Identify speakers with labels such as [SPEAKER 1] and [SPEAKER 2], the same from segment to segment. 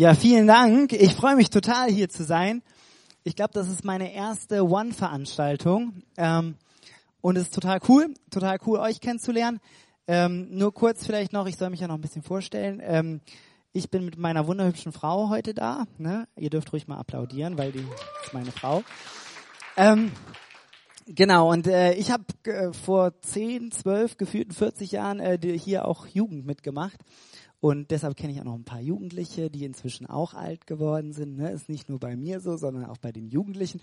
[SPEAKER 1] Ja, vielen Dank. Ich freue mich total hier zu sein. Ich glaube, das ist meine erste One-Veranstaltung. Ähm, und es ist total cool, total cool, euch kennenzulernen. Ähm, nur kurz vielleicht noch, ich soll mich ja noch ein bisschen vorstellen. Ähm, ich bin mit meiner wunderhübschen Frau heute da. Ne? Ihr dürft ruhig mal applaudieren, weil die ist meine Frau. Ähm, genau, und äh, ich habe äh, vor 10, 12, gefühlten 40 Jahren äh, hier auch Jugend mitgemacht. Und deshalb kenne ich auch noch ein paar Jugendliche, die inzwischen auch alt geworden sind. Ne? Ist nicht nur bei mir so, sondern auch bei den Jugendlichen.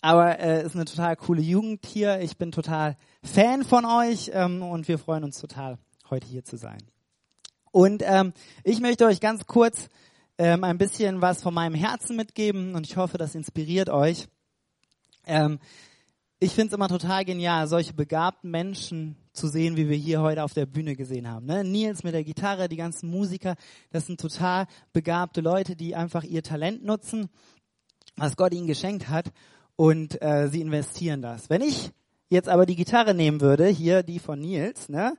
[SPEAKER 1] Aber äh, ist eine total coole Jugend hier. Ich bin total Fan von euch ähm, und wir freuen uns total, heute hier zu sein. Und ähm, ich möchte euch ganz kurz ähm, ein bisschen was von meinem Herzen mitgeben und ich hoffe, das inspiriert euch. Ähm, ich finde es immer total genial, solche begabten Menschen zu sehen, wie wir hier heute auf der Bühne gesehen haben. Ne? Nils mit der Gitarre, die ganzen Musiker, das sind total begabte Leute, die einfach ihr Talent nutzen, was Gott ihnen geschenkt hat und äh, sie investieren das. Wenn ich jetzt aber die Gitarre nehmen würde, hier die von Nils, ne?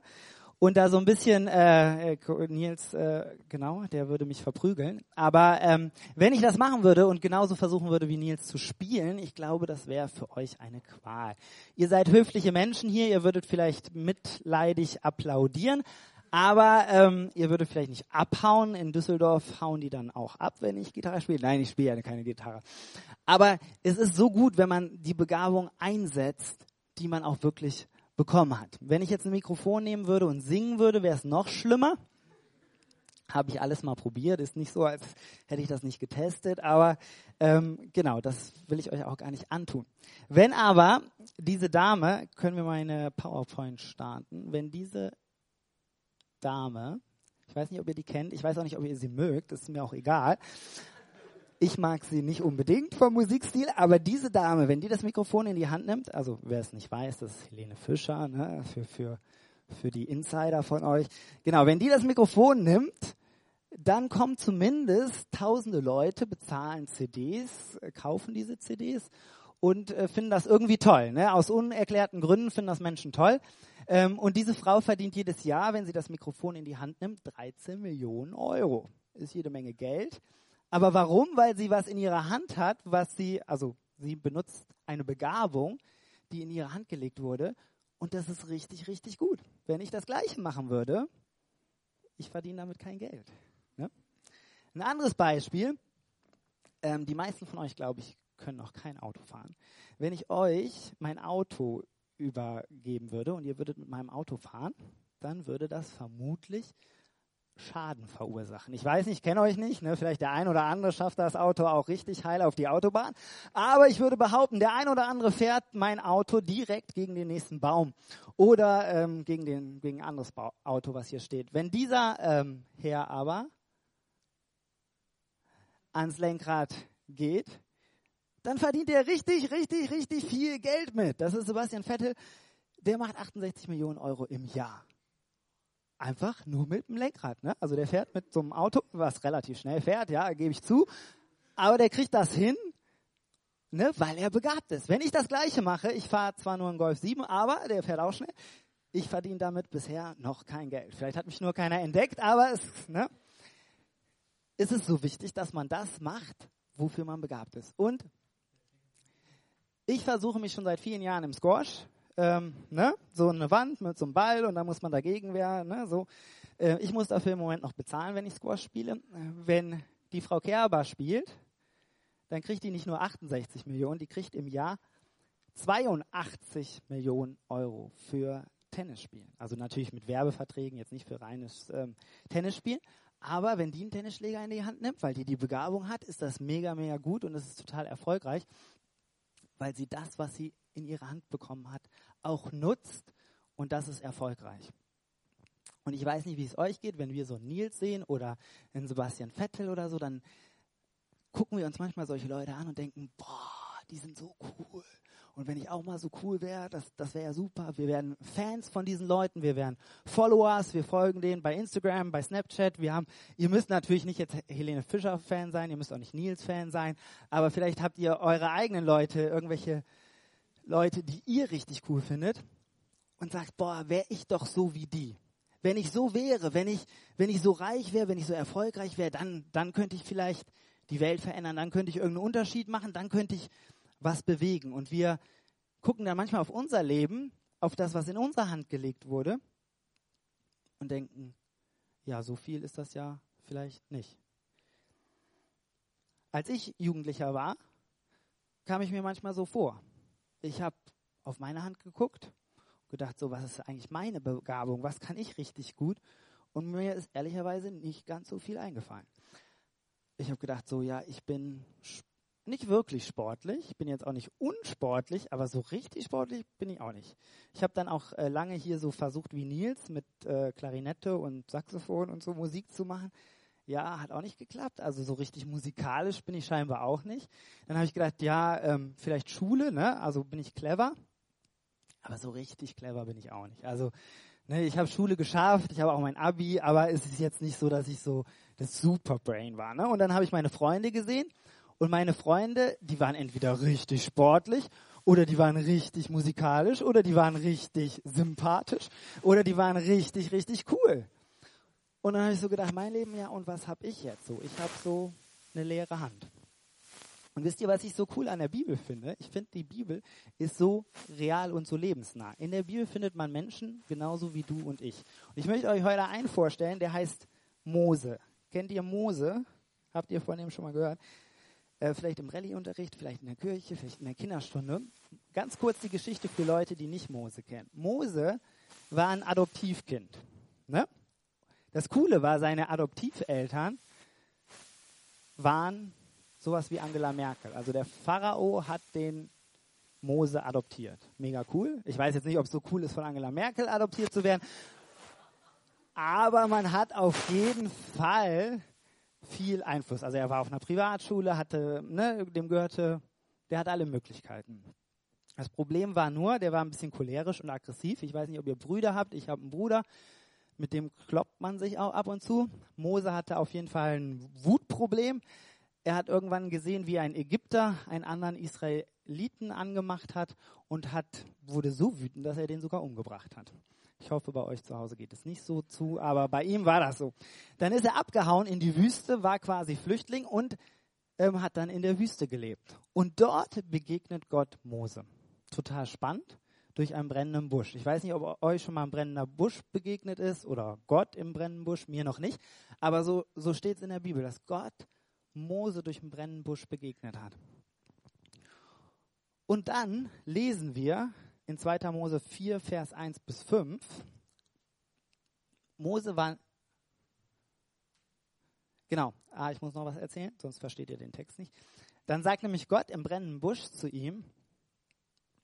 [SPEAKER 1] Und da so ein bisschen äh, Nils äh, genau, der würde mich verprügeln. Aber ähm, wenn ich das machen würde und genauso versuchen würde wie Nils zu spielen, ich glaube, das wäre für euch eine Qual. Ihr seid höfliche Menschen hier, ihr würdet vielleicht mitleidig applaudieren, aber ähm, ihr würdet vielleicht nicht abhauen. In Düsseldorf hauen die dann auch ab, wenn ich Gitarre spiele. Nein, ich spiele ja keine Gitarre. Aber es ist so gut, wenn man die Begabung einsetzt, die man auch wirklich bekommen hat. Wenn ich jetzt ein Mikrofon nehmen würde und singen würde, wäre es noch schlimmer. Habe ich alles mal probiert. Ist nicht so, als hätte ich das nicht getestet. Aber ähm, genau, das will ich euch auch gar nicht antun. Wenn aber diese Dame, können wir meine PowerPoint starten, wenn diese Dame, ich weiß nicht, ob ihr die kennt, ich weiß auch nicht, ob ihr sie mögt, ist mir auch egal, ich mag sie nicht unbedingt vom Musikstil, aber diese Dame, wenn die das Mikrofon in die Hand nimmt, also wer es nicht weiß, das ist Helene Fischer, ne, für, für, für die Insider von euch. Genau, wenn die das Mikrofon nimmt, dann kommen zumindest tausende Leute, bezahlen CDs, kaufen diese CDs und äh, finden das irgendwie toll. Ne? Aus unerklärten Gründen finden das Menschen toll. Ähm, und diese Frau verdient jedes Jahr, wenn sie das Mikrofon in die Hand nimmt, 13 Millionen Euro. Ist jede Menge Geld. Aber warum? Weil sie was in ihrer Hand hat, was sie, also sie benutzt eine Begabung, die in ihre Hand gelegt wurde. Und das ist richtig, richtig gut. Wenn ich das Gleiche machen würde, ich verdiene damit kein Geld. Ne? Ein anderes Beispiel. Ähm, die meisten von euch, glaube ich, können noch kein Auto fahren. Wenn ich euch mein Auto übergeben würde und ihr würdet mit meinem Auto fahren, dann würde das vermutlich Schaden verursachen. Ich weiß nicht, ich kenne euch nicht, ne? vielleicht der ein oder andere schafft das Auto auch richtig heil auf die Autobahn, aber ich würde behaupten, der ein oder andere fährt mein Auto direkt gegen den nächsten Baum oder ähm, gegen, den, gegen ein anderes ba Auto, was hier steht. Wenn dieser ähm, Herr aber ans Lenkrad geht, dann verdient er richtig, richtig, richtig viel Geld mit. Das ist Sebastian Vettel, der macht 68 Millionen Euro im Jahr. Einfach nur mit dem Lenkrad. Ne? Also der fährt mit so einem Auto, was relativ schnell fährt, ja, gebe ich zu. Aber der kriegt das hin, ne, weil er begabt ist. Wenn ich das Gleiche mache, ich fahre zwar nur einen Golf 7, aber der fährt auch schnell. Ich verdiene damit bisher noch kein Geld. Vielleicht hat mich nur keiner entdeckt, aber es, ne, ist es so wichtig, dass man das macht, wofür man begabt ist. Und ich versuche mich schon seit vielen Jahren im Squash ähm, ne? so eine Wand mit so einem Ball und da muss man dagegen wehren. Ne? So. Äh, ich muss dafür im Moment noch bezahlen, wenn ich Squash spiele. Wenn die Frau Kerber spielt, dann kriegt die nicht nur 68 Millionen, die kriegt im Jahr 82 Millionen Euro für Tennisspielen. Also natürlich mit Werbeverträgen, jetzt nicht für reines ähm, Tennisspielen. Aber wenn die einen Tennisschläger in die Hand nimmt, weil die die Begabung hat, ist das mega, mega gut und es ist total erfolgreich, weil sie das, was sie in ihre Hand bekommen hat, auch nutzt und das ist erfolgreich. Und ich weiß nicht, wie es euch geht, wenn wir so Nils sehen oder einen Sebastian Vettel oder so, dann gucken wir uns manchmal solche Leute an und denken, boah, die sind so cool. Und wenn ich auch mal so cool wäre, das, das wäre ja super. Wir werden Fans von diesen Leuten, wir werden Followers, wir folgen denen bei Instagram, bei Snapchat. Wir haben, ihr müsst natürlich nicht jetzt Helene Fischer Fan sein, ihr müsst auch nicht Nils Fan sein, aber vielleicht habt ihr eure eigenen Leute, irgendwelche Leute, die ihr richtig cool findet und sagt, boah, wäre ich doch so wie die. wenn ich so wäre, wenn ich, wenn ich so reich wäre, wenn ich so erfolgreich wäre, dann, dann könnte ich vielleicht die Welt verändern, dann könnte ich irgendeinen Unterschied machen, dann könnte ich was bewegen. Und wir gucken dann manchmal auf unser Leben, auf das, was in unsere Hand gelegt wurde und denken, ja, so viel ist das ja vielleicht nicht. Als ich Jugendlicher war, kam ich mir manchmal so vor. Ich habe auf meine Hand geguckt, gedacht, so, was ist eigentlich meine Begabung? Was kann ich richtig gut? Und mir ist ehrlicherweise nicht ganz so viel eingefallen. Ich habe gedacht, so, ja, ich bin nicht wirklich sportlich, ich bin jetzt auch nicht unsportlich, aber so richtig sportlich bin ich auch nicht. Ich habe dann auch äh, lange hier so versucht wie Nils mit äh, Klarinette und Saxophon und so Musik zu machen. Ja, hat auch nicht geklappt. Also so richtig musikalisch bin ich scheinbar auch nicht. Dann habe ich gedacht, ja, ähm, vielleicht Schule, ne? Also bin ich clever. Aber so richtig clever bin ich auch nicht. Also ne, ich habe Schule geschafft, ich habe auch mein Abi, aber es ist jetzt nicht so, dass ich so das Superbrain war. Ne? Und dann habe ich meine Freunde gesehen und meine Freunde, die waren entweder richtig sportlich oder die waren richtig musikalisch oder die waren richtig sympathisch oder die waren richtig, richtig cool. Und dann habe ich so gedacht, mein Leben, ja, und was habe ich jetzt so? Ich habe so eine leere Hand. Und wisst ihr, was ich so cool an der Bibel finde? Ich finde, die Bibel ist so real und so lebensnah. In der Bibel findet man Menschen genauso wie du und ich. Und ich möchte euch heute einen vorstellen, der heißt Mose. Kennt ihr Mose? Habt ihr von dem schon mal gehört? Äh, vielleicht im Rallye-Unterricht, vielleicht in der Kirche, vielleicht in der Kinderstunde. Ganz kurz die Geschichte für Leute, die nicht Mose kennen. Mose war ein Adoptivkind. Ne? Das Coole war, seine Adoptiveltern waren sowas wie Angela Merkel. Also der Pharao hat den Mose adoptiert. Mega cool. Ich weiß jetzt nicht, ob es so cool ist, von Angela Merkel adoptiert zu werden. Aber man hat auf jeden Fall viel Einfluss. Also er war auf einer Privatschule, hatte, ne, dem gehörte, der hat alle Möglichkeiten. Das Problem war nur, der war ein bisschen cholerisch und aggressiv. Ich weiß nicht, ob ihr Brüder habt. Ich habe einen Bruder mit dem kloppt man sich auch ab und zu. Mose hatte auf jeden Fall ein Wutproblem. Er hat irgendwann gesehen, wie ein Ägypter einen anderen Israeliten angemacht hat und hat, wurde so wütend, dass er den sogar umgebracht hat. Ich hoffe, bei euch zu Hause geht es nicht so zu, aber bei ihm war das so. Dann ist er abgehauen in die Wüste, war quasi Flüchtling und ähm, hat dann in der Wüste gelebt. Und dort begegnet Gott Mose. Total spannend durch einen brennenden Busch. Ich weiß nicht, ob euch schon mal ein brennender Busch begegnet ist oder Gott im brennenden Busch, mir noch nicht. Aber so, so steht es in der Bibel, dass Gott Mose durch einen brennenden Busch begegnet hat. Und dann lesen wir in 2. Mose 4, Vers 1 bis 5, Mose war, genau, ah, ich muss noch was erzählen, sonst versteht ihr den Text nicht. Dann sagt nämlich Gott im brennenden Busch zu ihm,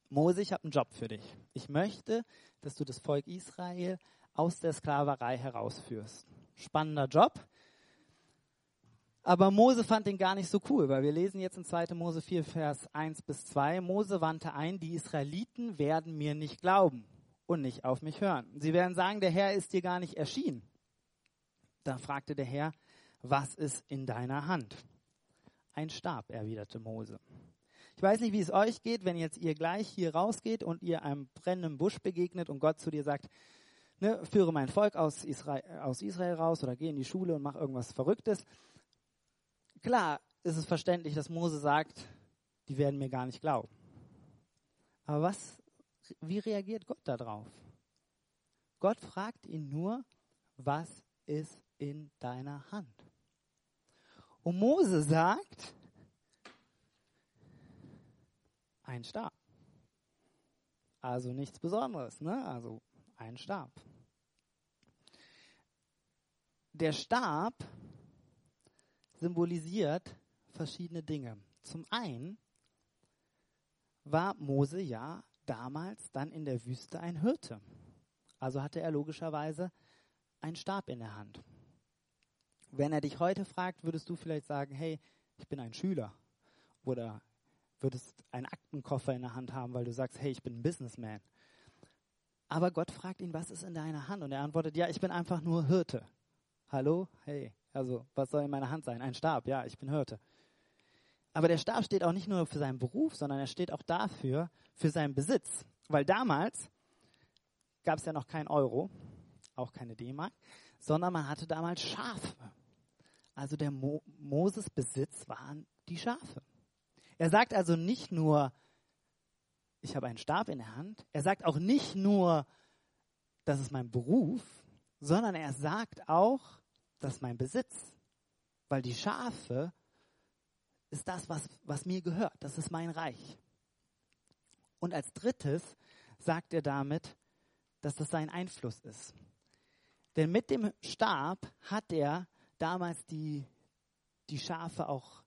[SPEAKER 1] Mose, ich habe einen Job für dich. Ich möchte, dass du das Volk Israel aus der Sklaverei herausführst. Spannender Job. Aber Mose fand den gar nicht so cool, weil wir lesen jetzt in 2. Mose 4, Vers 1 bis 2. Mose wandte ein, die Israeliten werden mir nicht glauben und nicht auf mich hören. Sie werden sagen, der Herr ist dir gar nicht erschienen. Da fragte der Herr, was ist in deiner Hand? Ein Stab, erwiderte Mose. Ich weiß nicht, wie es euch geht, wenn jetzt ihr gleich hier rausgeht und ihr einem brennenden Busch begegnet und Gott zu dir sagt, ne, führe mein Volk aus Israel, aus Israel raus oder geh in die Schule und mach irgendwas Verrücktes. Klar ist es verständlich, dass Mose sagt, die werden mir gar nicht glauben. Aber was, wie reagiert Gott darauf? Gott fragt ihn nur, was ist in deiner Hand? Und Mose sagt, ein Stab. Also nichts Besonderes, ne? Also ein Stab. Der Stab symbolisiert verschiedene Dinge. Zum einen war Mose ja damals dann in der Wüste ein Hirte. Also hatte er logischerweise einen Stab in der Hand. Wenn er dich heute fragt, würdest du vielleicht sagen, hey, ich bin ein Schüler oder würdest einen Aktenkoffer in der Hand haben, weil du sagst, hey, ich bin ein Businessman. Aber Gott fragt ihn, was ist in deiner Hand? Und er antwortet, ja, ich bin einfach nur Hirte. Hallo? Hey, also was soll in meiner Hand sein? Ein Stab, ja, ich bin Hirte. Aber der Stab steht auch nicht nur für seinen Beruf, sondern er steht auch dafür, für seinen Besitz. Weil damals gab es ja noch kein Euro. auch keine D-Mark, sondern man hatte damals Schafe. Also der Mo Moses Besitz waren die Schafe. Er sagt also nicht nur, ich habe einen Stab in der Hand. Er sagt auch nicht nur, das ist mein Beruf, sondern er sagt auch, das ist mein Besitz. Weil die Schafe ist das, was, was mir gehört. Das ist mein Reich. Und als drittes sagt er damit, dass das sein Einfluss ist. Denn mit dem Stab hat er damals die, die Schafe auch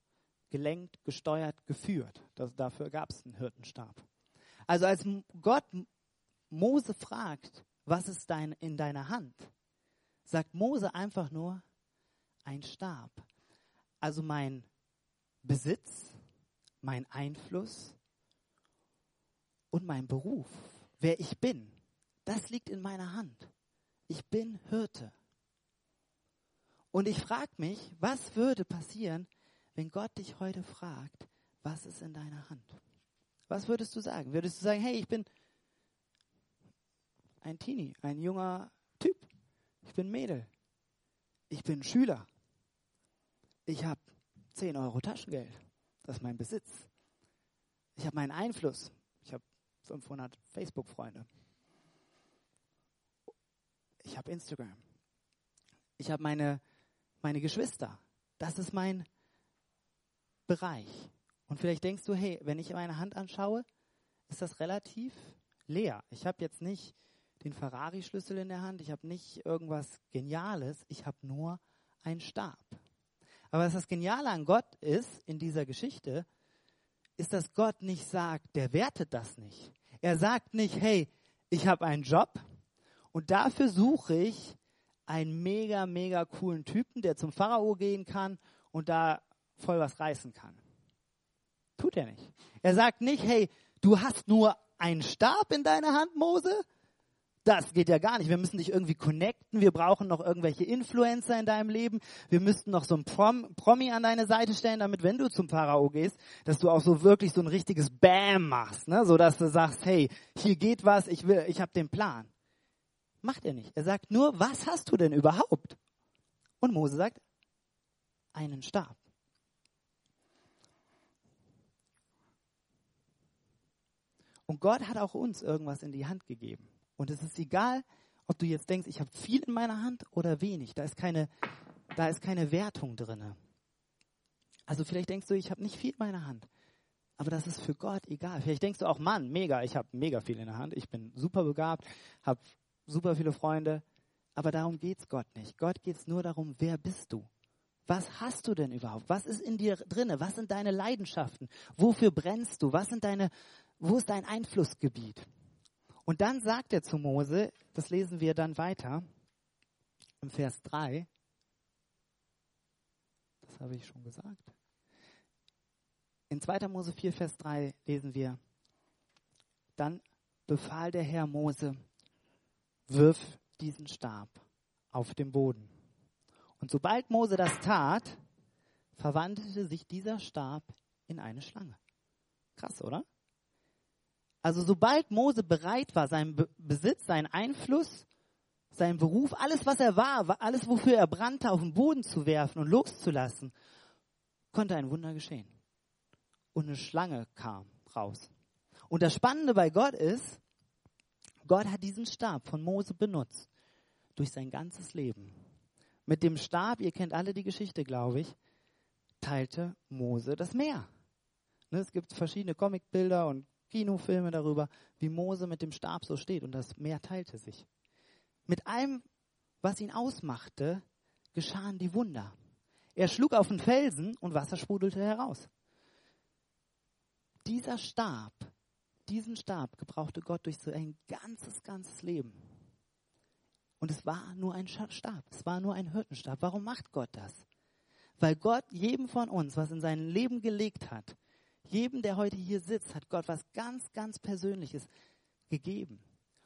[SPEAKER 1] gelenkt, gesteuert, geführt. Das, dafür gab es einen Hirtenstab. Also als Gott Mose fragt, was ist dein, in deiner Hand, sagt Mose einfach nur ein Stab. Also mein Besitz, mein Einfluss und mein Beruf, wer ich bin, das liegt in meiner Hand. Ich bin Hirte. Und ich frage mich, was würde passieren, wenn Gott dich heute fragt, was ist in deiner Hand? Was würdest du sagen? Würdest du sagen, hey, ich bin ein Teenie, ein junger Typ. Ich bin Mädel. Ich bin Schüler. Ich habe 10 Euro Taschengeld. Das ist mein Besitz. Ich habe meinen Einfluss. Ich habe 500 Facebook-Freunde. Ich habe Instagram. Ich habe meine, meine Geschwister. Das ist mein Bereich. Und vielleicht denkst du, hey, wenn ich meine Hand anschaue, ist das relativ leer. Ich habe jetzt nicht den Ferrari-Schlüssel in der Hand, ich habe nicht irgendwas Geniales, ich habe nur einen Stab. Aber was das Geniale an Gott ist in dieser Geschichte, ist, dass Gott nicht sagt, der wertet das nicht. Er sagt nicht, hey, ich habe einen Job und dafür suche ich einen mega, mega coolen Typen, der zum Pharao gehen kann und da voll was reißen kann. Tut er nicht. Er sagt nicht, hey, du hast nur einen Stab in deiner Hand, Mose. Das geht ja gar nicht. Wir müssen dich irgendwie connecten. Wir brauchen noch irgendwelche Influencer in deinem Leben. Wir müssten noch so ein Prom Promi an deine Seite stellen, damit, wenn du zum Pharao gehst, dass du auch so wirklich so ein richtiges Bam machst, ne? so dass du sagst, hey, hier geht was, ich ich habe den Plan. Macht er nicht. Er sagt nur, was hast du denn überhaupt? Und Mose sagt, einen Stab. Und Gott hat auch uns irgendwas in die Hand gegeben. Und es ist egal, ob du jetzt denkst, ich habe viel in meiner Hand oder wenig. Da ist keine, da ist keine Wertung drin. Also vielleicht denkst du, ich habe nicht viel in meiner Hand. Aber das ist für Gott egal. Vielleicht denkst du auch, Mann, mega, ich habe mega viel in der Hand. Ich bin super begabt, habe super viele Freunde. Aber darum geht es Gott nicht. Gott geht es nur darum, wer bist du? Was hast du denn überhaupt? Was ist in dir drinne? Was sind deine Leidenschaften? Wofür brennst du? Was sind deine wo ist dein Einflussgebiet? Und dann sagt er zu Mose, das lesen wir dann weiter, im Vers 3, das habe ich schon gesagt. In 2. Mose 4, Vers 3 lesen wir, dann befahl der Herr Mose, wirf diesen Stab auf den Boden. Und sobald Mose das tat, verwandelte sich dieser Stab in eine Schlange. Krass, oder? Also sobald Mose bereit war, seinen Be Besitz, seinen Einfluss, seinen Beruf, alles was er war, alles wofür er brannte, auf den Boden zu werfen und loszulassen, konnte ein Wunder geschehen. Und eine Schlange kam raus. Und das Spannende bei Gott ist, Gott hat diesen Stab von Mose benutzt durch sein ganzes Leben. Mit dem Stab, ihr kennt alle die Geschichte, glaube ich, teilte Mose das Meer. Ne, es gibt verschiedene Comicbilder und Kinofilme darüber, wie Mose mit dem Stab so steht und das Meer teilte sich. Mit allem, was ihn ausmachte, geschahen die Wunder. Er schlug auf den Felsen und Wasser sprudelte heraus. Dieser Stab, diesen Stab gebrauchte Gott durch so ein ganzes, ganzes Leben. Und es war nur ein Stab, es war nur ein Hirtenstab. Warum macht Gott das? Weil Gott jedem von uns, was in sein Leben gelegt hat, jedem, der heute hier sitzt, hat Gott was ganz, ganz Persönliches gegeben.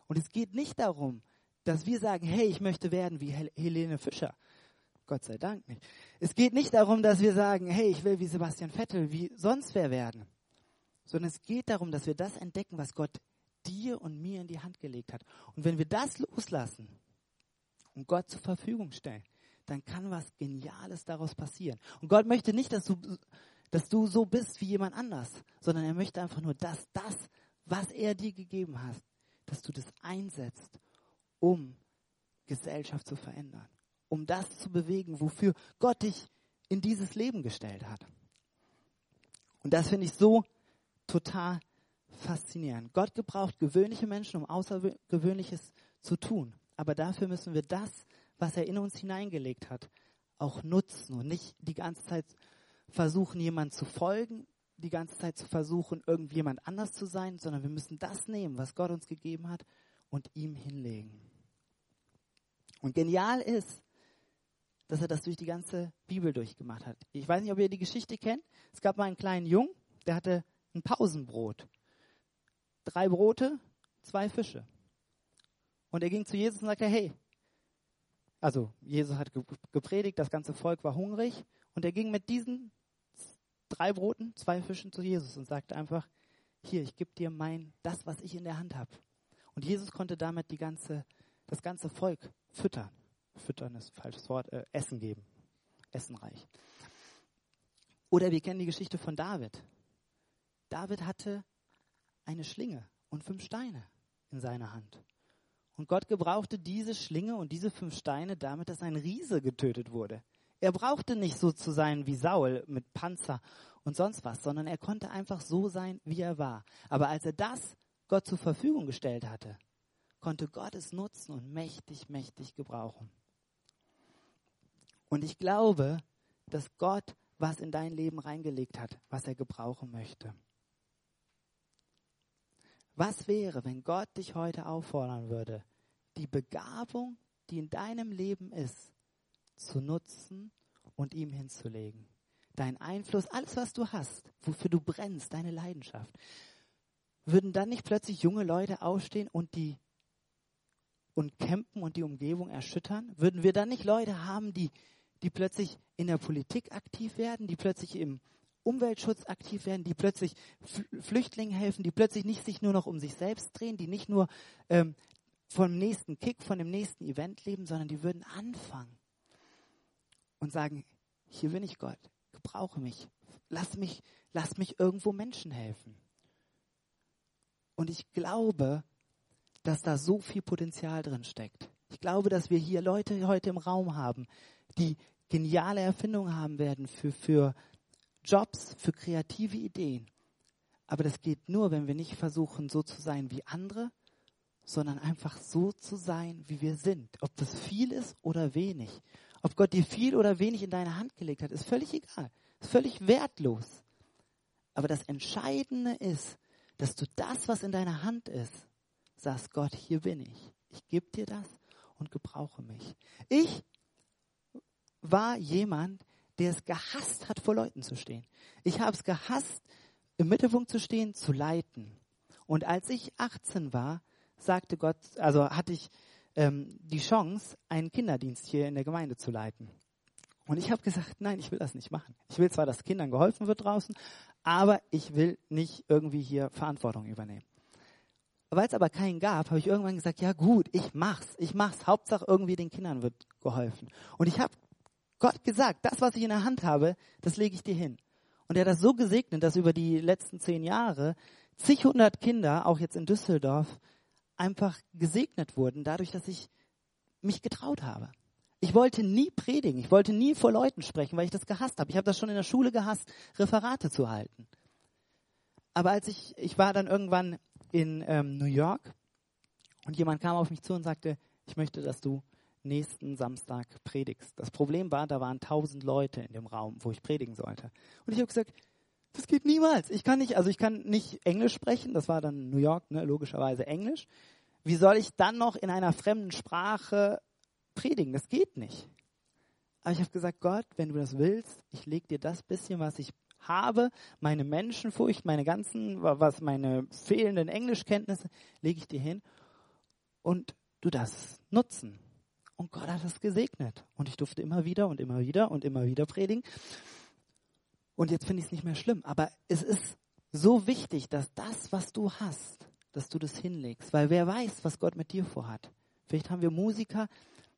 [SPEAKER 1] Und es geht nicht darum, dass wir sagen, hey, ich möchte werden wie Helene Fischer. Gott sei Dank nicht. Es geht nicht darum, dass wir sagen, hey, ich will wie Sebastian Vettel, wie sonst wer werden. Sondern es geht darum, dass wir das entdecken, was Gott dir und mir in die Hand gelegt hat. Und wenn wir das loslassen, und Gott zur Verfügung stellen, dann kann was Geniales daraus passieren. Und Gott möchte nicht, dass du, dass du so bist wie jemand anders, sondern er möchte einfach nur, dass das, was er dir gegeben hat, dass du das einsetzt, um Gesellschaft zu verändern, um das zu bewegen, wofür Gott dich in dieses Leben gestellt hat. Und das finde ich so total faszinierend. Gott gebraucht gewöhnliche Menschen, um Außergewöhnliches zu tun. Aber dafür müssen wir das, was er in uns hineingelegt hat, auch nutzen und nicht die ganze Zeit versuchen, jemand zu folgen, die ganze Zeit zu versuchen, irgendjemand anders zu sein, sondern wir müssen das nehmen, was Gott uns gegeben hat und ihm hinlegen. Und genial ist, dass er das durch die ganze Bibel durchgemacht hat. Ich weiß nicht, ob ihr die Geschichte kennt. Es gab mal einen kleinen Jungen, der hatte ein Pausenbrot. Drei Brote, zwei Fische. Und er ging zu Jesus und sagte, hey, also Jesus hat gepredigt, das ganze Volk war hungrig und er ging mit diesen drei Broten, zwei Fischen zu Jesus und sagte einfach, hier, ich gebe dir mein, das, was ich in der Hand habe. Und Jesus konnte damit die ganze, das ganze Volk füttern. Füttern ist ein falsches Wort, äh, Essen geben. Essenreich. Oder wir kennen die Geschichte von David. David hatte eine Schlinge und fünf Steine in seiner Hand. Und Gott gebrauchte diese Schlinge und diese fünf Steine damit, dass ein Riese getötet wurde. Er brauchte nicht so zu sein wie Saul mit Panzer und sonst was, sondern er konnte einfach so sein, wie er war. Aber als er das Gott zur Verfügung gestellt hatte, konnte Gott es nutzen und mächtig, mächtig gebrauchen. Und ich glaube, dass Gott was in dein Leben reingelegt hat, was er gebrauchen möchte. Was wäre, wenn Gott dich heute auffordern würde, die Begabung, die in deinem Leben ist, zu nutzen und ihm hinzulegen? Dein Einfluss, alles, was du hast, wofür du brennst, deine Leidenschaft. Würden dann nicht plötzlich junge Leute aufstehen und die und campen und die Umgebung erschüttern? Würden wir dann nicht Leute haben, die, die plötzlich in der Politik aktiv werden, die plötzlich im Umweltschutz aktiv werden, die plötzlich Flüchtlingen helfen, die plötzlich nicht sich nur noch um sich selbst drehen, die nicht nur ähm, vom nächsten Kick, von dem nächsten Event leben, sondern die würden anfangen und sagen, hier bin ich Gott, gebrauche mich, lass mich, lass mich irgendwo Menschen helfen. Und ich glaube, dass da so viel Potenzial drin steckt. Ich glaube, dass wir hier Leute heute im Raum haben, die geniale Erfindungen haben werden für, für Jobs, für kreative Ideen. Aber das geht nur, wenn wir nicht versuchen, so zu sein wie andere, sondern einfach so zu sein, wie wir sind. Ob das viel ist oder wenig. Ob Gott dir viel oder wenig in deine Hand gelegt hat, ist völlig egal. Ist völlig wertlos. Aber das Entscheidende ist, dass du das, was in deiner Hand ist, sagst, Gott, hier bin ich. Ich gebe dir das und gebrauche mich. Ich war jemand, der es gehasst hat, vor Leuten zu stehen. Ich habe es gehasst, im Mittelpunkt zu stehen, zu leiten. Und als ich 18 war, sagte Gott, also hatte ich ähm, die Chance, einen Kinderdienst hier in der Gemeinde zu leiten. Und ich habe gesagt, nein, ich will das nicht machen. Ich will zwar, dass Kindern geholfen wird draußen, aber ich will nicht irgendwie hier Verantwortung übernehmen. Weil es aber keinen gab, habe ich irgendwann gesagt, ja gut, ich mach's, ich mach's. Hauptsache irgendwie den Kindern wird geholfen. Und ich habe Gott gesagt, das, was ich in der Hand habe, das lege ich dir hin. Und er hat das so gesegnet, dass über die letzten zehn Jahre zig hundert Kinder, auch jetzt in Düsseldorf, einfach gesegnet wurden, dadurch, dass ich mich getraut habe. Ich wollte nie predigen, ich wollte nie vor Leuten sprechen, weil ich das gehasst habe. Ich habe das schon in der Schule gehasst, Referate zu halten. Aber als ich, ich war dann irgendwann in ähm, New York und jemand kam auf mich zu und sagte, ich möchte, dass du nächsten Samstag predigst. Das Problem war, da waren tausend Leute in dem Raum, wo ich predigen sollte. Und ich habe gesagt, das geht niemals. Ich kann nicht, also ich kann nicht Englisch sprechen. Das war dann New York, ne, logischerweise Englisch. Wie soll ich dann noch in einer fremden Sprache predigen? Das geht nicht. Aber ich habe gesagt, Gott, wenn du das willst, ich leg dir das bisschen, was ich habe, meine Menschenfurcht, meine ganzen, was meine fehlenden Englischkenntnisse, lege ich dir hin und du das nutzen. Und Gott hat es gesegnet. Und ich durfte immer wieder und immer wieder und immer wieder predigen. Und jetzt finde ich es nicht mehr schlimm. Aber es ist so wichtig, dass das, was du hast, dass du das hinlegst. Weil wer weiß, was Gott mit dir vorhat. Vielleicht haben wir Musiker,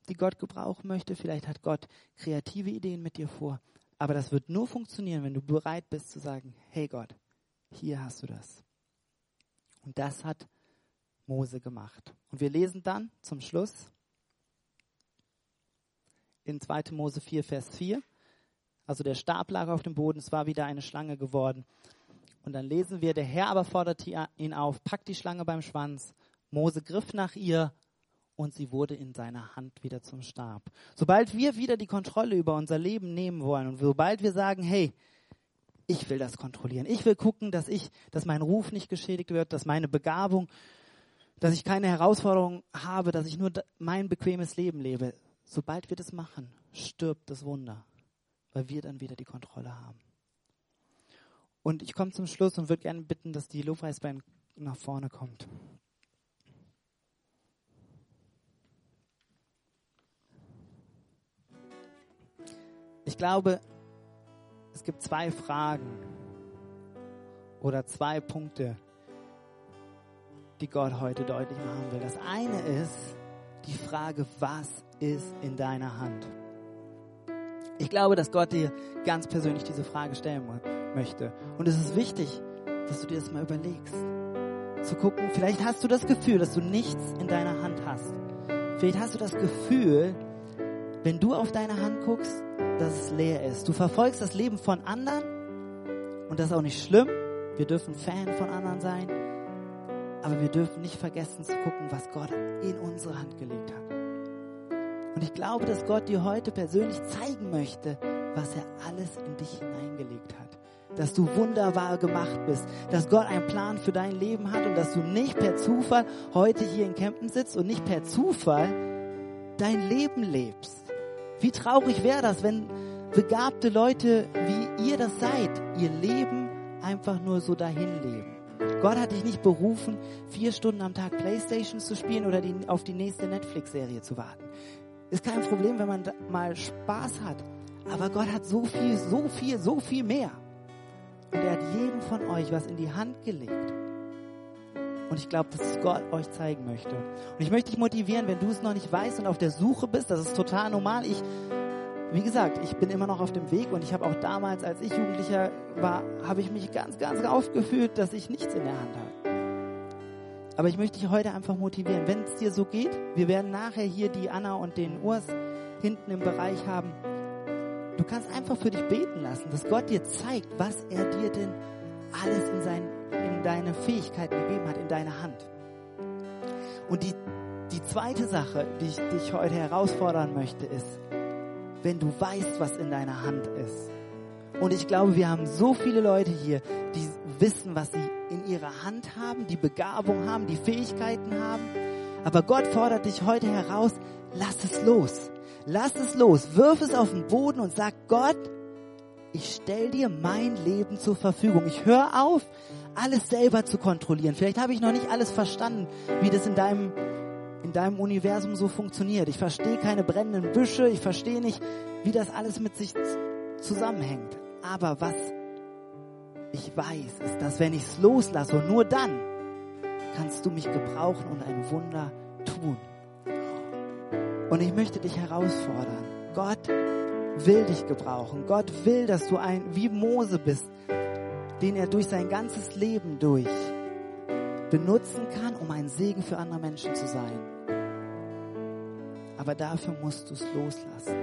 [SPEAKER 1] die Gott gebrauchen möchte. Vielleicht hat Gott kreative Ideen mit dir vor. Aber das wird nur funktionieren, wenn du bereit bist zu sagen, hey Gott, hier hast du das. Und das hat Mose gemacht. Und wir lesen dann zum Schluss in 2. Mose 4, Vers 4. Also der Stab lag auf dem Boden, es war wieder eine Schlange geworden. Und dann lesen wir, der Herr aber forderte ihn auf, packt die Schlange beim Schwanz. Mose griff nach ihr und sie wurde in seiner Hand wieder zum Stab. Sobald wir wieder die Kontrolle über unser Leben nehmen wollen und sobald wir sagen, hey, ich will das kontrollieren, ich will gucken, dass ich, dass mein Ruf nicht geschädigt wird, dass meine Begabung, dass ich keine Herausforderung habe, dass ich nur mein bequemes Leben lebe. Sobald wir das machen, stirbt das Wunder, weil wir dann wieder die Kontrolle haben. Und ich komme zum Schluss und würde gerne bitten, dass die Lobpreisband nach vorne kommt. Ich glaube, es gibt zwei Fragen oder zwei Punkte, die Gott heute deutlich machen will. Das eine ist die Frage, was ist in deiner Hand? Ich glaube, dass Gott dir ganz persönlich diese Frage stellen möchte. Und es ist wichtig, dass du dir das mal überlegst. Zu gucken, vielleicht hast du das Gefühl, dass du nichts in deiner Hand hast. Vielleicht hast du das Gefühl, wenn du auf deine Hand guckst, dass es leer ist. Du verfolgst das Leben von anderen und das ist auch nicht schlimm. Wir dürfen Fan von anderen sein, aber wir dürfen nicht vergessen zu gucken, was Gott in unsere Hand gelegt hat. Und ich glaube, dass Gott dir heute persönlich zeigen möchte, was er alles in dich hineingelegt hat. Dass du wunderbar gemacht bist, dass Gott einen Plan für dein Leben hat und dass du nicht per Zufall heute hier in Campen sitzt und nicht per Zufall dein Leben lebst. Wie traurig wäre das, wenn begabte Leute, wie ihr das seid, ihr Leben einfach nur so dahin leben. Gott hat dich nicht berufen, vier Stunden am Tag Playstation zu spielen oder die, auf die nächste Netflix-Serie zu warten. Ist kein Problem, wenn man mal Spaß hat. Aber Gott hat so viel, so viel, so viel mehr. Und er hat jedem von euch was in die Hand gelegt. Und ich glaube, dass Gott euch zeigen möchte. Und ich möchte dich motivieren, wenn du es noch nicht weißt und auf der Suche bist, das ist total normal. Ich, wie gesagt, ich bin immer noch auf dem Weg und ich habe auch damals, als ich Jugendlicher war, habe ich mich ganz, ganz aufgefühlt, dass ich nichts in der Hand habe. Aber ich möchte dich heute einfach motivieren, wenn es dir so geht, wir werden nachher hier die Anna und den Urs hinten im Bereich haben. Du kannst einfach für dich beten lassen, dass Gott dir zeigt, was er dir denn alles in, sein, in deine Fähigkeiten gegeben hat, in deine Hand. Und die, die zweite Sache, die ich dich heute herausfordern möchte, ist, wenn du weißt, was in deiner Hand ist. Und ich glaube, wir haben so viele Leute hier, die wissen, was sie ihrer Hand haben, die Begabung haben, die Fähigkeiten haben. Aber Gott fordert dich heute heraus, lass es los. Lass es los. Wirf es auf den Boden und sag, Gott, ich stell dir mein Leben zur Verfügung. Ich höre auf, alles selber zu kontrollieren. Vielleicht habe ich noch nicht alles verstanden, wie das in deinem, in deinem Universum so funktioniert. Ich verstehe keine brennenden Büsche. Ich verstehe nicht, wie das alles mit sich zusammenhängt. Aber was ich weiß, ist, dass wenn ich es loslasse und nur dann kannst du mich gebrauchen und ein Wunder tun. Und ich möchte dich herausfordern. Gott will dich gebrauchen. Gott will, dass du ein wie Mose bist, den er durch sein ganzes Leben durch benutzen kann, um ein Segen für andere Menschen zu sein. Aber dafür musst du es loslassen.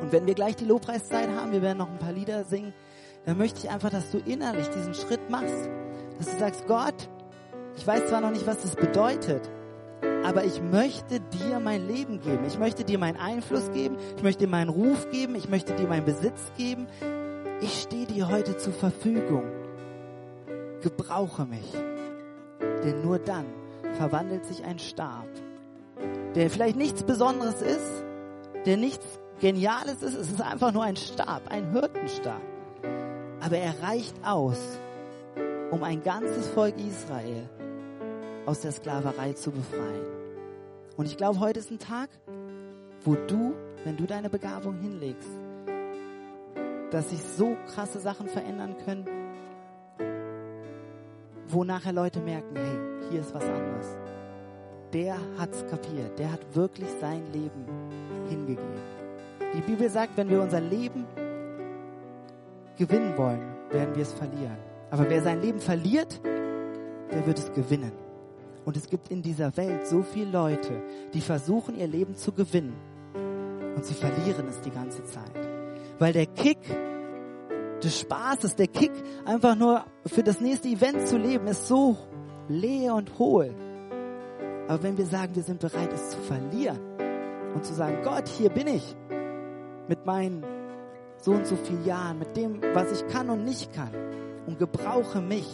[SPEAKER 1] Und wenn wir gleich die Lobpreiszeit haben, wir werden noch ein paar Lieder singen, dann möchte ich einfach, dass du innerlich diesen Schritt machst. Dass du sagst, Gott, ich weiß zwar noch nicht, was das bedeutet, aber ich möchte dir mein Leben geben. Ich möchte dir meinen Einfluss geben. Ich möchte dir meinen Ruf geben. Ich möchte dir meinen Besitz geben. Ich stehe dir heute zur Verfügung. Gebrauche mich. Denn nur dann verwandelt sich ein Stab, der vielleicht nichts Besonderes ist, der nichts Geniales ist. Es ist einfach nur ein Stab, ein Hirtenstab. Aber er reicht aus, um ein ganzes Volk Israel aus der Sklaverei zu befreien. Und ich glaube, heute ist ein Tag, wo du, wenn du deine Begabung hinlegst, dass sich so krasse Sachen verändern können, wo nachher Leute merken, hey, hier ist was anderes. der hat's kapiert. Der hat wirklich sein Leben hingegeben. Die Bibel sagt, wenn wir unser Leben gewinnen wollen, werden wir es verlieren. Aber wer sein Leben verliert, der wird es gewinnen. Und es gibt in dieser Welt so viele Leute, die versuchen, ihr Leben zu gewinnen. Und sie verlieren es die ganze Zeit. Weil der Kick des Spaßes, der Kick, einfach nur für das nächste Event zu leben, ist so leer und hohl. Aber wenn wir sagen, wir sind bereit, es zu verlieren und zu sagen, Gott, hier bin ich mit meinen so und so vielen Jahren, mit dem, was ich kann und nicht kann und gebrauche mich,